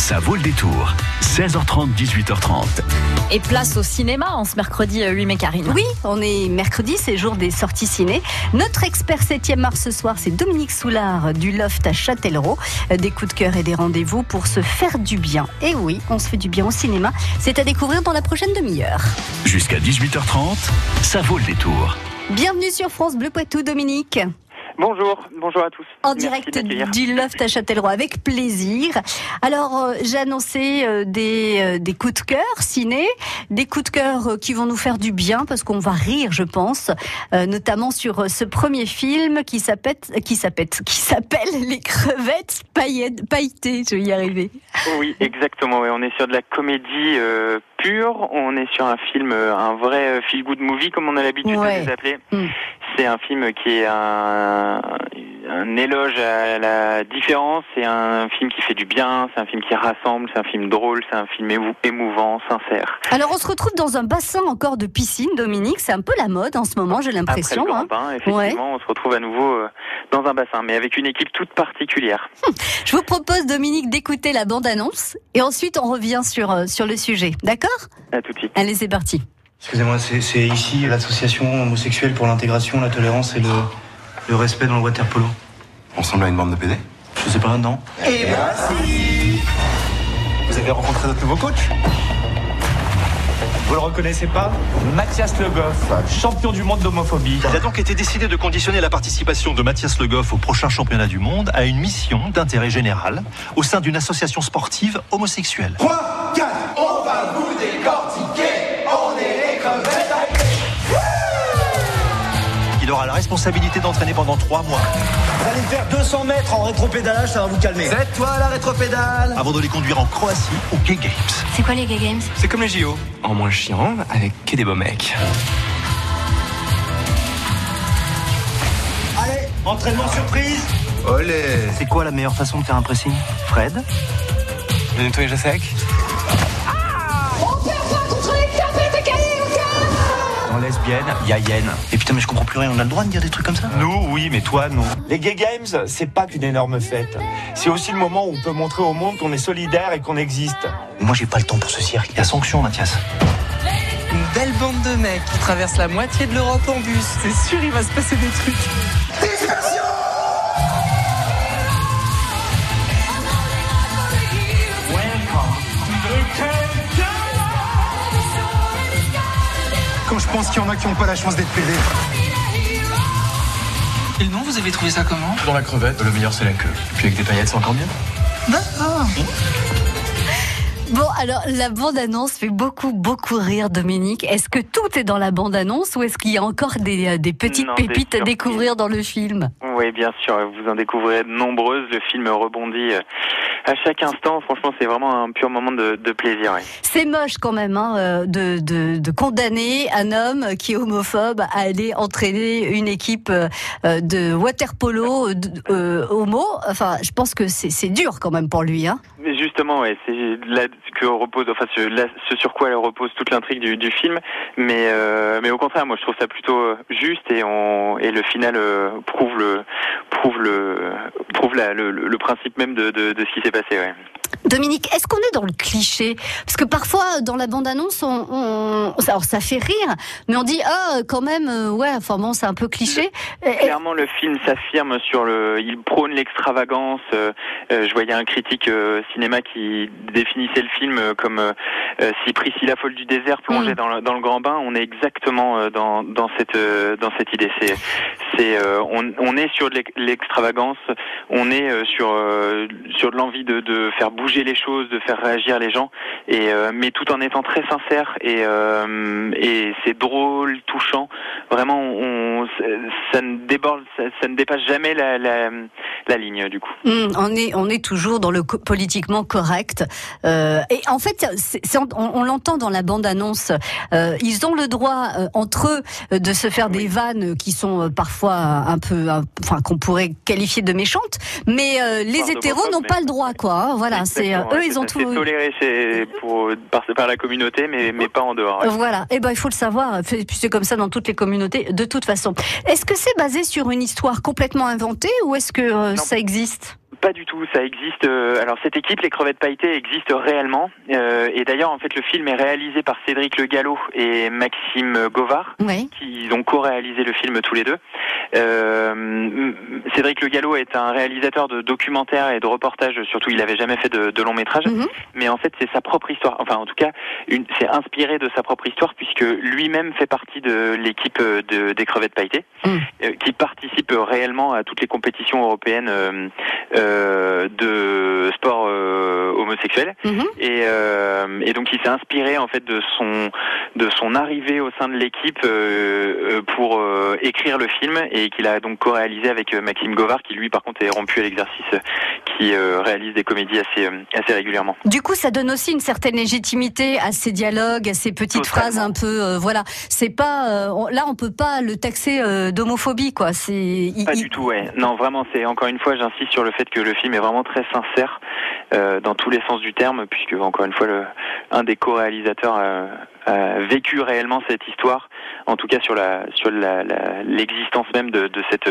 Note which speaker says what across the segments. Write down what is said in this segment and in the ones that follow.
Speaker 1: Ça vaut le détour. 16h30, 18h30.
Speaker 2: Et place au cinéma en ce mercredi 8 mai, Karine.
Speaker 3: Oui, on est mercredi, c'est jour des sorties ciné. Notre expert 7e mars ce soir, c'est Dominique Soulard du Loft à Châtellerault. Des coups de cœur et des rendez-vous pour se faire du bien. Et oui, on se fait du bien au cinéma. C'est à découvrir dans la prochaine demi-heure.
Speaker 1: Jusqu'à 18h30, ça vaut le détour.
Speaker 3: Bienvenue sur France Bleu Poitou, Dominique.
Speaker 4: Bonjour, bonjour à tous.
Speaker 3: En
Speaker 4: Merci
Speaker 3: direct du Loft à Châtellerault, avec plaisir. Alors, euh, j'ai annoncé euh, des, euh, des coups de cœur ciné, des coups de cœur euh, qui vont nous faire du bien, parce qu'on va rire, je pense, notamment sur ce premier film qui s'appelle, qui s'appelle, qui s'appelle Les crevettes pailletées. Je vais y arriver.
Speaker 4: Oui, exactement. ouais. On est sur de la comédie pure. On est sur un film, un vrai feel good movie, comme on a l'habitude
Speaker 3: Ouais.
Speaker 4: de les appeler.
Speaker 3: Mm.
Speaker 4: C'est un film qui est un, un éloge à la différence. C'est un film qui fait du bien. C'est un film qui rassemble. C'est un film drôle. C'est un film émou- émouvant, sincère.
Speaker 3: Alors, on se retrouve dans un bassin encore de piscine, Dominique. C'est un peu la mode en ce moment, j'ai
Speaker 4: Après
Speaker 3: l'impression.
Speaker 4: le grand
Speaker 3: hein.
Speaker 4: bain, effectivement, on se retrouve à nouveau euh, dans un bassin, mais avec une équipe toute particulière.
Speaker 3: Je vous propose, Dominique, d'écouter la bande-annonce et ensuite on revient sur, euh, sur le sujet. D'accord?
Speaker 4: À tout de suite.
Speaker 3: Allez, c'est parti.
Speaker 5: Excusez-moi, c'est ici l'association homosexuelle pour l'intégration, la tolérance et le, le respect dans le water polo.
Speaker 6: On ressemble à une bande de PD
Speaker 5: Je sais pas, non
Speaker 6: Vous avez rencontré notre nouveau coach?
Speaker 7: Vous le reconnaissez pas? Mathias Le Goff, champion du monde d'homophobie.
Speaker 8: Il a donc été décidé de conditionner la participation de Mathias Le Goff au prochain championnat du monde à une mission d'intérêt général au sein d'une association sportive homosexuelle.
Speaker 6: 3, 4, on va vous décortiquer
Speaker 8: Il aura la responsabilité d'entraîner pendant trois mois
Speaker 7: Vous allez faire 200 mètres en rétropédalage, ça va vous calmer.
Speaker 6: C'est toi la rétropédale
Speaker 8: avant de les conduire en Croatie aux Gay Games.
Speaker 3: C'est quoi les Gay Games?
Speaker 9: C'est comme les JO, en moins chiant, avec que des beaux mecs.
Speaker 7: Allez, entraînement surprise.
Speaker 6: Olé
Speaker 5: C'est quoi la meilleure façon de faire un pressing? Fred?
Speaker 9: Le nettoyage à sec
Speaker 7: lesbienne, il y a Yen.
Speaker 5: Et putain, mais je comprends plus rien, on a le droit de dire des trucs comme ça
Speaker 7: Nous, oui, mais toi, non. Les Gay Games, c'est pas qu'une énorme fête. C'est aussi le moment où on peut montrer au monde qu'on est solidaire et qu'on existe.
Speaker 5: Moi, j'ai pas le temps pour ce cirque.
Speaker 8: Il y a sanction, Mathias.
Speaker 9: Une belle bande de mecs qui traversent la moitié de l'Europe en bus. C'est sûr, il va se passer des trucs.
Speaker 6: Je pense qu'il y en a qui n'ont pas la chance d'être PD.
Speaker 9: Et le nom, vous avez trouvé ça comment? Dans la crevette, le meilleur c'est la queue. Puis avec des paillettes, c'est encore mieux.
Speaker 3: Bon, alors la bande-annonce fait beaucoup, beaucoup rire, Dominique. Est-ce que tout est dans la bande-annonce ou est-ce qu'il y a encore des, euh, des petites
Speaker 4: Non, des
Speaker 3: pépites à découvrir dans le film?
Speaker 4: Oui, bien sûr, vous en découvrez de nombreuses. Le film rebondit euh, à chaque instant. Franchement, c'est vraiment un pur moment de, de plaisir. ouais.
Speaker 3: C'est moche quand même hein, euh, de, de, de condamner un homme qui est homophobe à aller entraîner une équipe euh, euh, de water polo de- euh, homo. Enfin, je pense que c'est dur quand même pour lui. Hein.
Speaker 4: Mais justement, ouais, c'est là que repose, enfin, ce, là, ce sur quoi elle repose toute l'intrigue du, du film. Mais, euh, mais au contraire, moi, je trouve ça plutôt juste et on et le final euh, prouve le prouve le prouve la, le, le principe même de, de, de ce qui s'est passé.
Speaker 3: Dominique, est-ce qu'on est dans le cliché? Parce que parfois, dans la bande-annonce, on, on- alors ça fait rire, mais on dit ah quand même, euh, ouais, enfin bon, c'est un peu cliché.
Speaker 4: Clairement, le film s'affirme sur le. Il prône l'extravagance. euh, euh, je voyais un critique euh, cinéma qui définissait le film comme si Priscilla folle du désert plongeait
Speaker 3: Mm.
Speaker 4: dans, le, dans le grand bain. On est exactement dans, dans cette dans cette idée. C'est euh, on, est sur l'extravagance. On est euh, sur euh, sur de l'envie de, faire bouger les choses, de faire réagir les gens. Mais tout en étant très sincère et c'est drôle, touchant. Vraiment, ça ne déborde, ça, ne dépasse jamais la, la ligne du coup.
Speaker 3: Hum, on est on est toujours dans le co- politiquement correct. Euh, et en fait, on, on l'entend dans la bande annonce. Euh, ils ont le droit euh, entre eux de se faire des vannes qui sont parfois un peu, un- enfin qu'on pourrait qualifier de méchantes, mais les hétéros n'ont pas le droit, quoi. hein. voilà, c'est eux, ils ont tout.
Speaker 4: Toléré chez, pour, par, par la communauté, mais, mais pas en dehors. ouais.
Speaker 3: Voilà, et ben il faut le savoir, c'est comme ça dans toutes les communautés de toute façon. Est-ce que c'est basé sur une histoire complètement inventée ou est-ce que euh, ça existe
Speaker 4: Pas du tout, ça existe. euh, alors cette équipe, les crevettes pailletées, existe réellement. Euh, et d'ailleurs, en fait, le film est réalisé par Cédric Le Gallo et Maxime Govard,
Speaker 3: Oui.
Speaker 4: qui ont co-réalisé le film tous les deux. Euh, Le Gallo est un réalisateur de documentaires et de reportages. Surtout, il n'avait jamais fait de, de long métrage.
Speaker 3: Mhm.
Speaker 4: Mais en fait, c'est sa propre histoire. Enfin, en tout cas, c'est inspiré de sa propre histoire puisque lui-même fait partie de l'équipe euh, de, des crevettes pailletées,
Speaker 3: Mm.
Speaker 4: euh, qui participe réellement à toutes les compétitions européennes euh, euh, de sport homosexuel.
Speaker 3: Mhm.
Speaker 4: Et, et donc, il s'est inspiré en fait de son de son arrivée au sein de l'équipe pour écrire le film et qu'il a donc co-réalisé avec Maxime Qui lui, par contre, est rompu à l'exercice, qui euh, réalise des comédies assez euh, assez régulièrement.
Speaker 3: Du coup, ça donne aussi une certaine légitimité à ces dialogues, à ces petites
Speaker 4: Totalement.
Speaker 3: phrases un peu, euh, voilà. C'est pas, euh, on- là, on peut pas le taxer d'homophobie, quoi. C'est,
Speaker 4: Pas
Speaker 3: il-
Speaker 4: du tout, ouais. Non, vraiment, c'est encore une fois, j'insiste sur le fait que le film est vraiment très sincère dans tous les sens du terme, puisque encore une fois, le, un des co-réalisateurs a, a vécu réellement cette histoire, en tout cas sur la sur la- la- l'existence même de, de cette.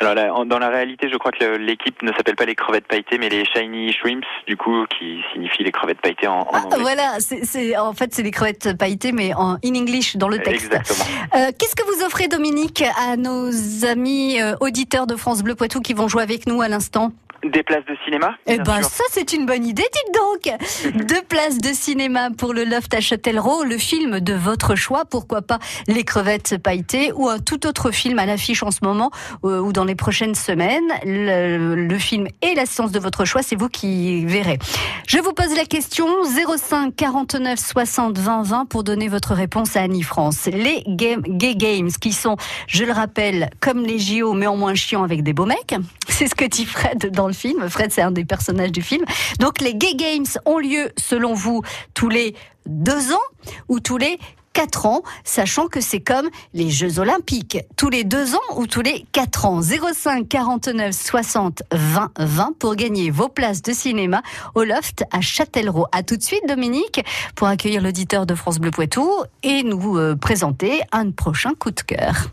Speaker 4: Alors là, en- dans la réalité, je crois que l'équipe ne s'appelle pas les crevettes pailletées, mais les shiny shrimps, du coup, qui signifie les crevettes pailletées en, en
Speaker 3: Ah,
Speaker 4: anglais.
Speaker 3: voilà, c'est, en fait, c'est les crevettes pailletées, mais en in English dans le texte.
Speaker 4: Exactement.
Speaker 3: Euh, qu'est-ce que vous offrez, Dominique, à nos amis euh, auditeurs de France Bleu Poitou qui vont jouer avec nous à l'instant?
Speaker 4: Des places de cinéma.
Speaker 3: Eh
Speaker 4: bien
Speaker 3: ben,
Speaker 4: sûr.
Speaker 3: ça, c'est une bonne idée, dites donc Deux places de cinéma pour le Loft à Châtellerault, le film de votre choix, pourquoi pas Les crevettes pailletées, ou un tout autre film à l'affiche en ce moment, euh, ou dans les prochaines semaines. Le, le film et la séance de votre choix, c'est vous qui verrez. Je vous pose la question 05 49 60 20 20 pour donner votre réponse à Annie France. Les game, Gay Games, qui sont, je le rappelle, comme les JO, mais en moins chiant avec des beaux mecs. C'est ce que dit Fred dans film. Fred, c'est un des personnages du film. Donc, les Gay Games ont lieu, selon vous, tous les deux ans ou tous les quatre ans, sachant que c'est comme les Jeux Olympiques, tous les deux ans ou tous les quatre ans. 05 49 60 20 20 pour gagner vos places de cinéma au Loft à Châtellerault. À tout de suite, Dominique, pour accueillir l'auditeur de France Bleu Poitou et nous euh, présenter un prochain coup de cœur.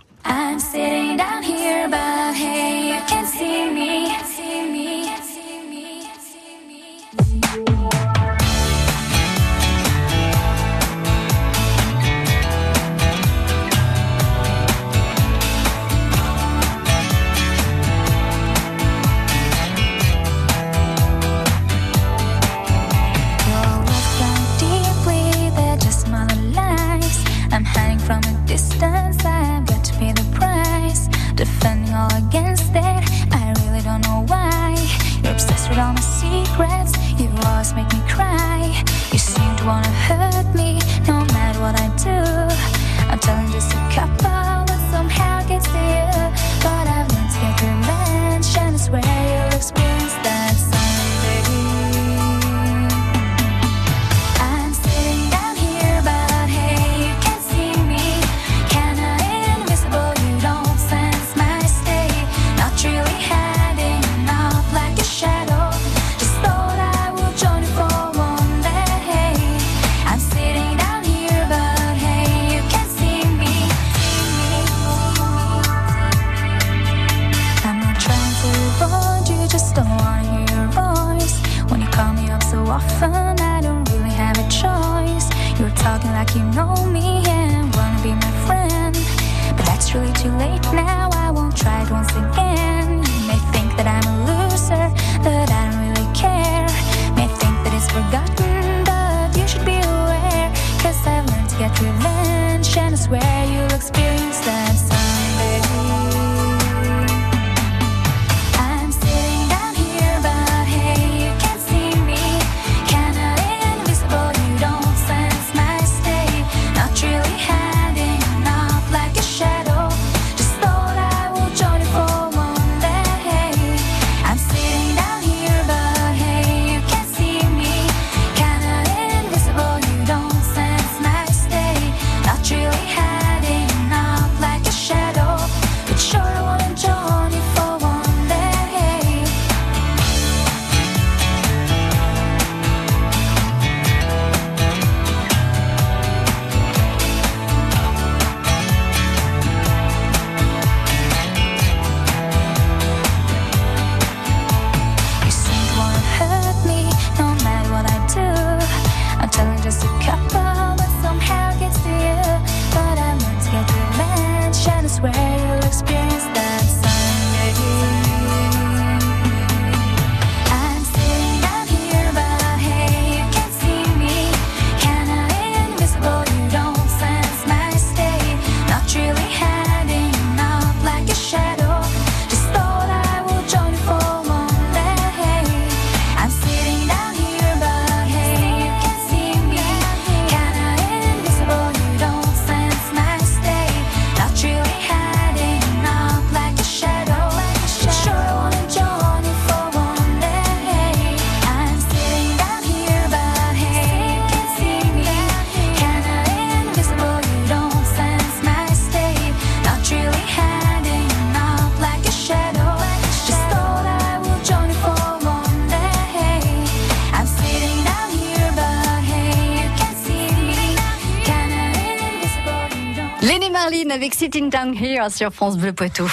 Speaker 10: Lenny
Speaker 3: Marlin avec Sitting Down Here sur France Bleu Poitou.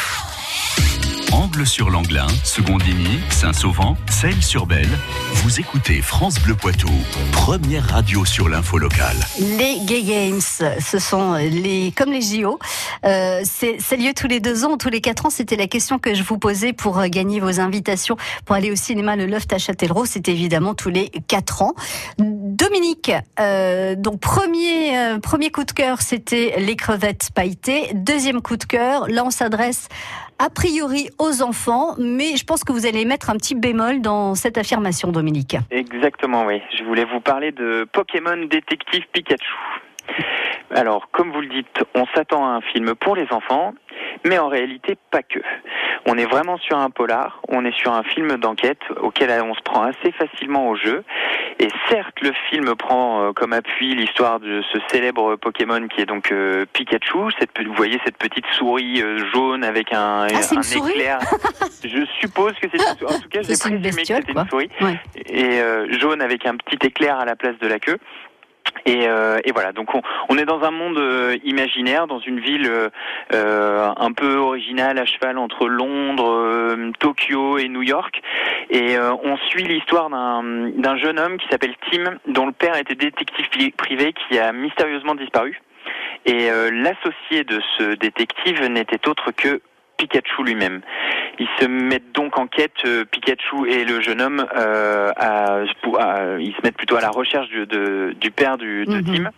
Speaker 1: Sur l'Anglin, Secondigny, Saint-Sauvant, Celles-sur-Belle. Vous écoutez France Bleu Poitou, première radio sur l'info locale.
Speaker 3: Les Gay Games, ce sont les comme les JO. Euh, c'est c'est lieu tous les deux ans, tous les quatre ans. C'était la question que je vous posais pour euh, gagner vos invitations pour aller au cinéma Le Loft à Châtellerault. C'est évidemment tous les quatre ans. Dominique, euh, donc premier euh, premier coup de cœur, c'était les crevettes pailletées. Deuxième coup de cœur, là on s'adresse a priori aux enfants, mais je pense que vous allez mettre un petit bémol dans cette affirmation, Dominique.
Speaker 4: Exactement, oui. Je voulais vous parler de Pokémon Détective Pikachu. Alors, comme vous le dites, on s'attend à un film pour les enfants, mais en réalité pas que. On est vraiment sur un polar, on est sur un film d'enquête auquel on se prend assez facilement au jeu. Et certes, le film prend euh, comme appui l'histoire de ce célèbre Pokémon qui est donc euh, Pikachu. Cette, vous voyez cette petite souris euh, jaune avec un,
Speaker 3: Ah,
Speaker 4: un éclair. Je suppose que c'est une souris. En tout cas, j'ai présumé que c'était une souris.
Speaker 3: Ouais.
Speaker 4: Et euh, jaune avec un petit éclair à la place de la queue. Et, euh, et voilà, donc on, est dans un monde euh, imaginaire, dans une ville euh, euh, un peu originale, à cheval entre Londres, euh, Tokyo et New York. Et on suit l'histoire d'un jeune homme qui s'appelle Tim, dont le père était détective pri- privé, qui a mystérieusement disparu. Et l'associé de ce détective n'était autre que Pikachu lui-même. Ils se mettent donc en quête, euh, Pikachu et le jeune homme, euh, à, pour- à- ils se mettent plutôt à la recherche du, de- du père du, de
Speaker 3: Mhm.
Speaker 4: Tim.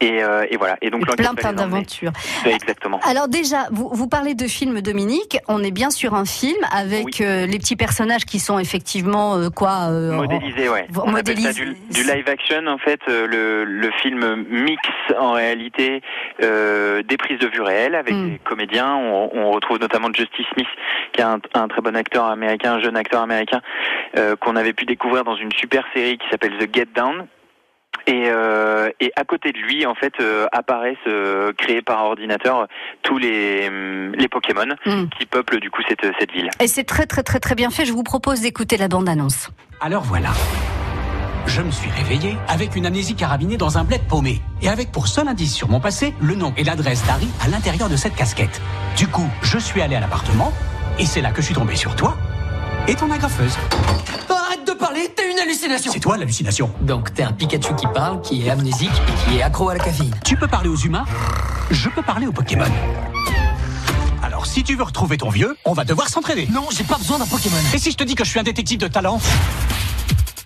Speaker 4: Et, euh, et voilà. Et donc l'enquête
Speaker 3: plein plein d'aventures.
Speaker 4: Exactement.
Speaker 3: Alors déjà, vous, vous parlez de film Dominique. On est bien sur un film avec
Speaker 4: Oui.
Speaker 3: euh, les petits personnages qui sont effectivement euh, quoi euh,
Speaker 4: Modélisé, ouais.
Speaker 3: Vo-
Speaker 4: On appelle ça
Speaker 3: modélisé.
Speaker 4: du, du live action. En fait, le, le film mix en réalité des prises de vue réelles avec
Speaker 3: Mm.
Speaker 4: des comédiens. On, on retrouve notamment Justice Smith, qui est un, un très bon acteur américain, un jeune acteur américain, qu'on avait pu découvrir dans une super série qui s'appelle The Get Down. Et, euh, et à côté de lui, en fait, euh, apparaissent euh, créés par ordinateur tous les, les Pokémon
Speaker 3: Mm.
Speaker 4: qui peuplent du coup cette, cette ville.
Speaker 3: Et c'est très très très très bien fait. Je vous propose d'écouter la bande annonce.
Speaker 11: Alors voilà. Je me suis réveillé avec une amnésie carabinée dans un bled paumé. Et avec pour seul indice sur mon passé, le nom et l'adresse d'Harry à l'intérieur de cette casquette. Du coup, je suis allé à l'appartement, et c'est là que je suis tombé sur toi et ton agrafeuse.
Speaker 9: De parler, t'as une hallucination
Speaker 11: C'est toi l'hallucination.
Speaker 9: Donc t'es un Pikachu qui parle, qui est amnésique et qui est accro à la caféine.
Speaker 11: Tu peux parler aux humains, je peux parler aux Pokémon. Alors, si tu veux retrouver ton vieux, on va devoir s'entraîner.
Speaker 9: Non, j'ai pas besoin d'un Pokémon.
Speaker 11: Et si je te dis que je suis un détective de talent?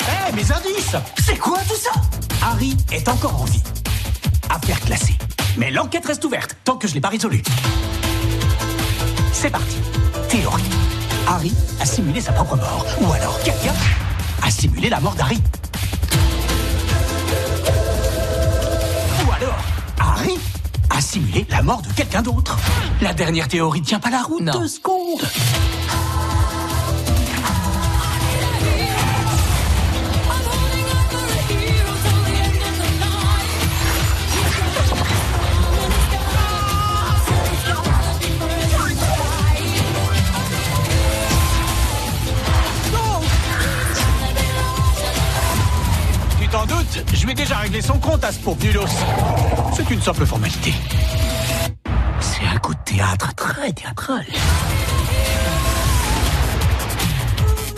Speaker 11: Eh, mes indices
Speaker 9: C'est quoi tout ça?
Speaker 11: Harry est encore en vie. Affaire classée. Mais l'enquête reste ouverte tant que je l'ai pas résolue. C'est parti. Théorie. Harry a simulé sa propre mort. Ou alors quelqu'un a simulé la mort d'Harry. Ou alors Harry a simulé la mort de quelqu'un d'autre. La dernière théorie tient pas la route.
Speaker 9: Non.
Speaker 11: Deux secondes. Tu t'en doutes Je vais déjà régler son compte à ce pauvre nulos. C'est une simple formalité. C'est un coup de théâtre très théâtral.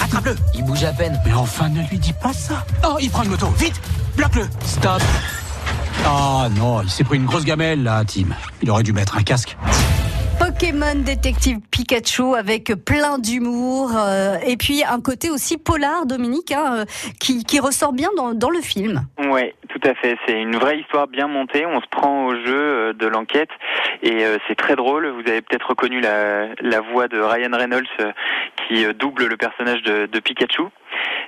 Speaker 11: Attrape-le
Speaker 9: Il bouge à peine.
Speaker 11: Mais enfin, ne lui dis pas ça Oh, il prend une moto Vite Bloque-le Stop Ah non, il s'est pris une grosse gamelle, là, Tim. Il aurait dû mettre un casque.
Speaker 3: Pokémon détective Pikachu avec plein d'humour euh, et puis un côté aussi polar, Dominique, hein, euh, qui, qui ressort bien dans, dans le film.
Speaker 4: Ouais, tout à fait. C'est une vraie histoire bien montée. On se prend au jeu euh, de l'enquête et euh, c'est très drôle. Vous avez peut-être reconnu la, la voix de Ryan Reynolds euh, qui double le personnage de, de Pikachu.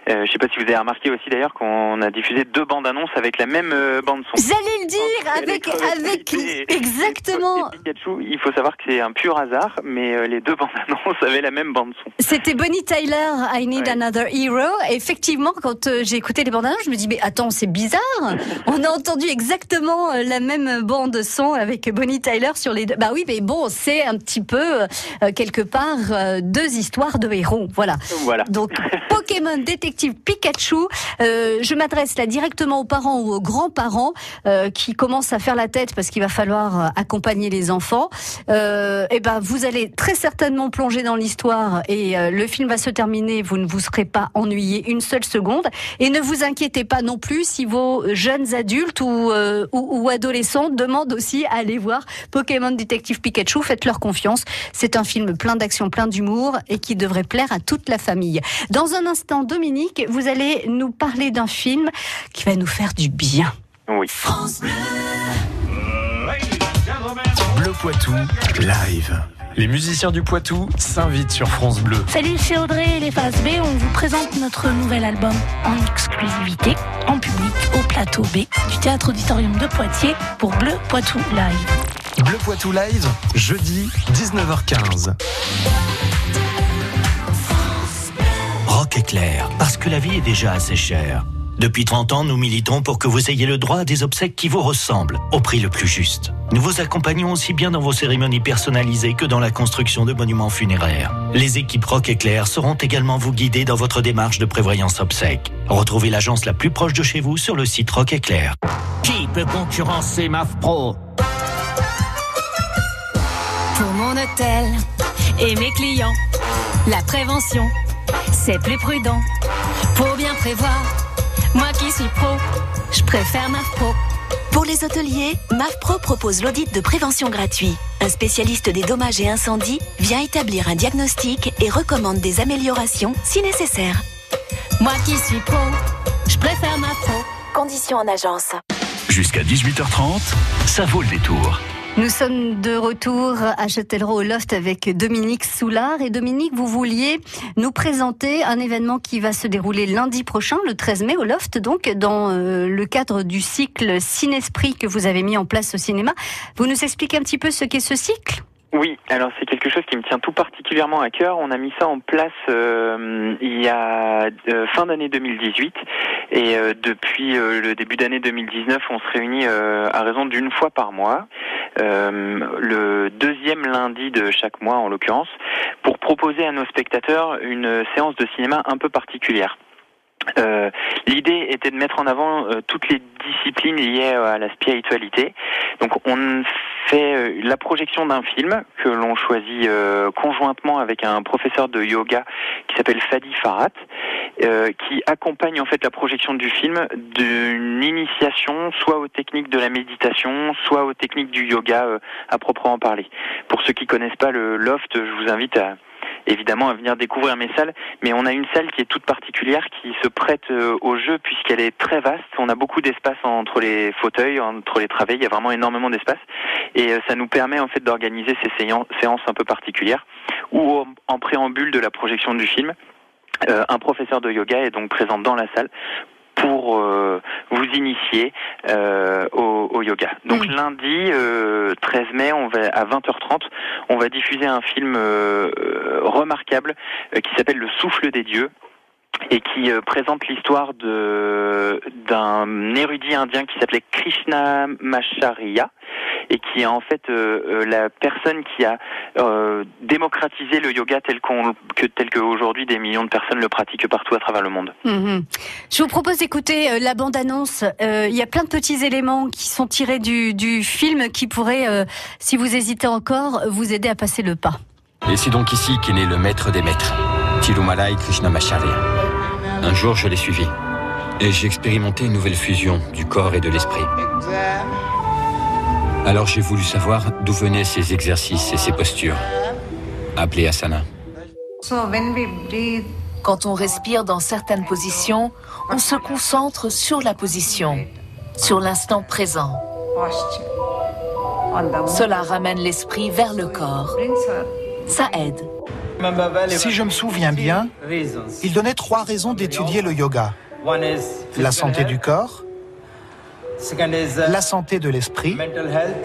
Speaker 4: Euh, je sais pas si vous avez remarqué aussi d'ailleurs qu'on a diffusé deux bandes annonces avec la même euh, bande son.
Speaker 3: J'allais le dire avec avec exactement.
Speaker 4: Et Pikachu, il faut savoir que c'est un pur hasard, mais euh, les deux bandes annonces avaient la même bande son.
Speaker 3: C'était Bonnie Tyler, I Need
Speaker 4: Ouais.
Speaker 3: Another Hero. Et effectivement, quand j'ai écouté les bandes annonces, je me dis mais attends, c'est bizarre. On a entendu exactement euh, la même bande son avec Bonnie Tyler sur les deux. Bah oui, mais bon, c'est un petit peu euh, quelque part euh, deux histoires de héros. Voilà.
Speaker 4: Voilà.
Speaker 3: Donc Pokémon détective Pikachu. Euh, je m'adresse là directement aux parents ou aux grands-parents euh, qui commencent à faire la tête parce qu'il va falloir euh, accompagner les enfants. Euh, et ben, vous allez très certainement plonger dans l'histoire et euh, le film va se terminer. Vous ne vous serez pas ennuyé une seule seconde. Et ne vous inquiétez pas non plus si vos jeunes adultes ou, euh, ou, ou adolescents demandent aussi à aller voir Pokémon Détective Pikachu. Faites-leur confiance. C'est un film plein d'action, plein d'humour et qui devrait plaire à toute la famille. Dans un instant, Dominique, vous allez nous parler d'un film qui va nous faire du bien.
Speaker 4: Oui.
Speaker 12: Bleu Poitou, live. Les musiciens du Poitou s'invitent sur France Bleu.
Speaker 13: Salut, c'est Audrey et les Phases B. On vous présente notre nouvel album en exclusivité, en public, au plateau B du Théâtre Auditorium de Poitiers pour Bleu Poitou Live.
Speaker 12: Bleu Poitou live, jeudi 19h15.
Speaker 14: Rock éclair, parce que la vie est déjà assez chère. Depuis 30 ans, nous militons pour que vous ayez le droit à des obsèques qui vous ressemblent, au prix le plus juste. Nous vous accompagnons aussi bien dans vos cérémonies personnalisées que dans la construction de monuments funéraires. Les équipes Rock Éclair seront également vous guider dans votre démarche de prévoyance obsèques. Retrouvez l'agence la plus proche de chez vous sur le site Rock Éclair.
Speaker 15: Qui peut concurrencer MAF Pro
Speaker 16: Pour mon hôtel et mes clients, la prévention, c'est plus prudent. Pour bien prévoir, moi qui suis pro, je préfère MAF Pro.
Speaker 17: Pour les hôteliers, MAFPRO propose l'audit de prévention gratuit. Un spécialiste des dommages et incendies vient établir un diagnostic et recommande des améliorations si nécessaire.
Speaker 16: Moi qui suis pro, je préfère MAF Pro.
Speaker 17: Conditions en agence.
Speaker 1: Jusqu'à 18h30, ça vaut le détour.
Speaker 3: Nous sommes de retour à Châtellerault au Loft avec Dominique Soulard. Et Dominique, vous vouliez nous présenter un événement qui va se dérouler lundi prochain, le 13 mai, au Loft, donc dans euh, le cadre du cycle Cinesprit que vous avez mis en place au cinéma. Vous nous expliquez un petit peu ce qu'est ce cycle?
Speaker 4: Oui, alors c'est quelque chose qui me tient tout particulièrement à cœur. On a mis ça en place euh, il y a euh, fin d'année 2018 et euh, depuis le début d'année 2019, on se réunit à raison d'une fois par mois, le deuxième lundi de chaque mois en l'occurrence, pour proposer à nos spectateurs une séance de cinéma un peu particulière. Euh, L'idée était de mettre en avant euh, toutes les disciplines liées à la spiritualité. Donc on fait euh, la projection d'un film que l'on choisit euh, conjointement avec un professeur de yoga qui s'appelle Fadi Farhat, qui accompagne en fait la projection du film d'une initiation soit aux techniques de la méditation, soit aux techniques du yoga à proprement parler. Pour ceux qui connaissent pas le loft, je vous invite à évidemment à venir découvrir mes salles, mais on a une salle qui est toute particulière, qui se prête euh, au jeu puisqu'elle est très vaste. On a beaucoup d'espace entre les fauteuils, entre les travées, il y a vraiment énormément d'espace, et euh, ça nous permet en fait d'organiser ces séan- séances un peu particulières, en- en préambule de la projection du film. euh, un professeur de yoga est donc présent dans la salle pour euh, vous initier euh, au, au yoga. Donc lundi euh, 13 mai, on va à 20h30, on va diffuser un film euh, remarquable euh, qui s'appelle Le souffle des dieux et qui euh, présente l'histoire de d'un érudit indien qui s'appelait Krishna Macharya et qui est en fait euh, euh, la personne qui a euh, démocratisé le yoga tel qu'on que tel qu'aujourd'hui des millions de personnes le pratiquent partout à travers le monde.
Speaker 3: Mhm. Je vous propose d'écouter euh, la bande-annonce. Euh, Il y a plein de petits éléments qui sont tirés du, du film qui pourraient, euh, si vous hésitez encore, vous aider à passer le pas.
Speaker 18: Et c'est donc ici qu'est né le maître des maîtres, Tirumalai Krishnamacharya. Un jour, je l'ai suivi. Et j'ai expérimenté une nouvelle fusion du corps et de l'esprit. Alors j'ai voulu savoir d'où venaient ces exercices et ces postures, appelées asana.
Speaker 19: Quand on respire dans certaines positions, on se concentre sur la position, sur l'instant présent. Cela ramène l'esprit vers le corps. Ça aide.
Speaker 20: Si je me souviens bien, il donnait trois raisons d'étudier le yoga. La santé du corps, la santé de l'esprit,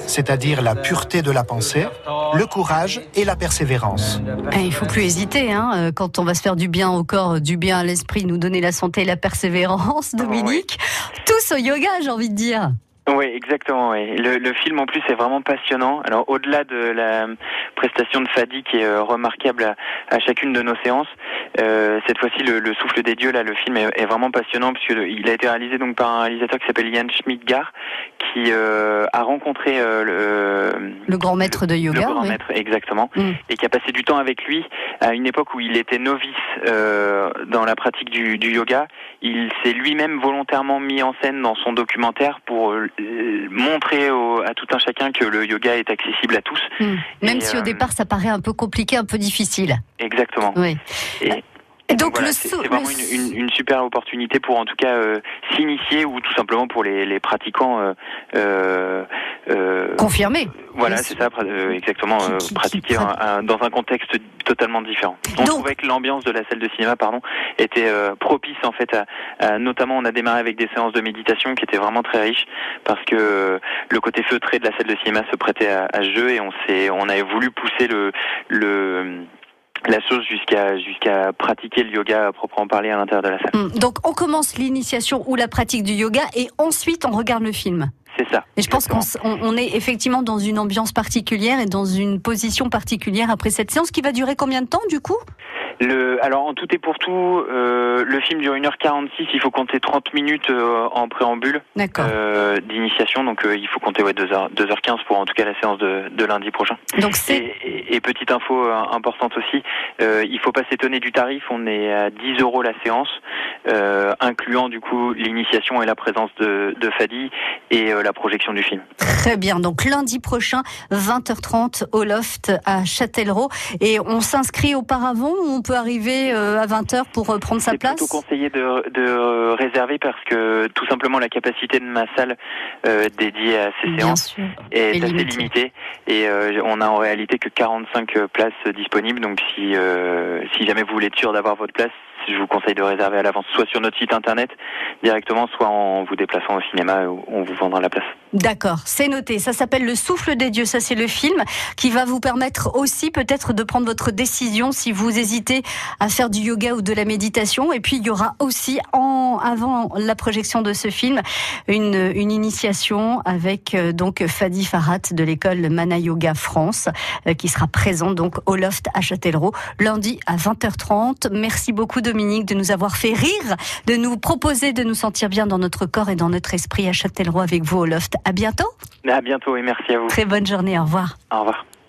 Speaker 20: c'est-à-dire la pureté de la pensée, le courage et la persévérance.
Speaker 3: Et il faut plus hésiter hein, euh, quand on va se faire du bien au corps, du bien à l'esprit, nous donner la santé et la persévérance, Dominique. Tous au yoga, j'ai envie de dire.
Speaker 4: Oui, exactement. Oui. Le, le, film en plus est vraiment passionnant. Alors au-delà de la prestation de Fadi qui est euh, remarquable à, à, chacune de nos séances, euh, cette fois-ci le, le, souffle des dieux là, le film est, est vraiment passionnant puisque il a été réalisé donc par un réalisateur qui s'appelle Yann Schmidgar qui euh, a rencontré euh, le,
Speaker 3: le grand maître de yoga.
Speaker 4: Le grand
Speaker 3: oui.
Speaker 4: maître, exactement,
Speaker 3: Mm.
Speaker 4: et qui a passé du temps avec lui à une époque où il était novice euh, dans la pratique du, du yoga. Il s'est lui-même volontairement mis en scène dans son documentaire pour euh, montrer au, à tout un chacun que le yoga est accessible à tous.
Speaker 3: Mm. Même
Speaker 4: Et,
Speaker 3: si au
Speaker 4: euh,
Speaker 3: départ ça paraît un peu compliqué, un peu difficile.
Speaker 4: Exactement.
Speaker 3: Oui.
Speaker 4: Et,
Speaker 3: Et donc,
Speaker 4: voilà,
Speaker 3: le
Speaker 4: c'est vraiment
Speaker 3: le
Speaker 4: une, une, une super opportunité pour en tout cas euh, s'initier ou tout simplement pour les, les pratiquants. Euh, euh, euh,
Speaker 3: Confirmé.
Speaker 4: voilà, c'est ça, exactement, pratiquer un- un- dans un contexte totalement différent. On trouvait que l'ambiance de la salle de cinéma, pardon, était euh, propice en fait à, à- notamment on a démarré avec des séances de méditation qui étaient vraiment très riches parce que euh, le côté feutré de la salle de cinéma se prêtait à, à ce jeu et on s'est, on avait voulu pousser le le la chose jusqu'à jusqu'à pratiquer le yoga à proprement parler à l'intérieur de la salle.
Speaker 3: Mm. Donc on commence l'initiation ou la pratique du yoga et ensuite on regarde le film.
Speaker 4: C'est ça.
Speaker 3: Et je pense qu'on est effectivement dans une ambiance particulière et dans une position particulière après cette séance qui va durer combien de temps du coup?
Speaker 4: Le, alors en tout et pour tout, euh, le film dure 1h46, il faut compter 30 minutes euh, en préambule euh, d'initiation, donc il faut compter ouais, 2h, 2h15 pour en tout cas la séance de, de lundi prochain.
Speaker 3: Donc c'est
Speaker 4: Et, et- et petite info importante aussi, il faut pas s'étonner du tarif, on est à 10 euros la séance, incluant du coup l'initiation et la présence de, de Fadi et la projection du film.
Speaker 3: Très bien. Donc lundi prochain, 20h30 au loft à Châtellerault. Et on s'inscrit auparavant ou on peut arriver euh, à 20h pour euh, prendre sa
Speaker 4: C'est
Speaker 3: place?
Speaker 4: plutôt conseillé de, de euh, réserver parce que tout simplement la capacité de ma salle euh, dédiée à ces
Speaker 3: Bien
Speaker 4: séances
Speaker 3: sûr.
Speaker 4: est
Speaker 3: Et
Speaker 4: assez limitée. et euh, on a en réalité que 45 places disponibles. Donc si euh, si jamais vous voulez être sûr d'avoir votre place, je vous conseille de réserver à l'avance, soit sur notre site internet directement, soit en vous déplaçant au cinéma où on vous vendra la place.
Speaker 3: D'accord, c'est noté. Ça s'appelle Le Souffle des Dieux. Ça, c'est le film qui va vous permettre aussi peut-être de prendre votre décision si vous hésitez à faire du yoga ou de la méditation. Et puis, il y aura aussi, en, avant la projection de ce film, une, une initiation avec euh, donc Fadi Farhat de l'école Mana Yoga France euh, qui sera présent donc au Loft à Châtellerault lundi à 20h30. Merci beaucoup Dominique de nous avoir fait rire, de nous proposer de nous sentir bien dans notre corps et dans notre esprit à Châtellerault avec vous au Loft. À bientôt.
Speaker 4: À bientôt et merci à vous.
Speaker 3: Très bonne journée. Au revoir.
Speaker 4: Au revoir.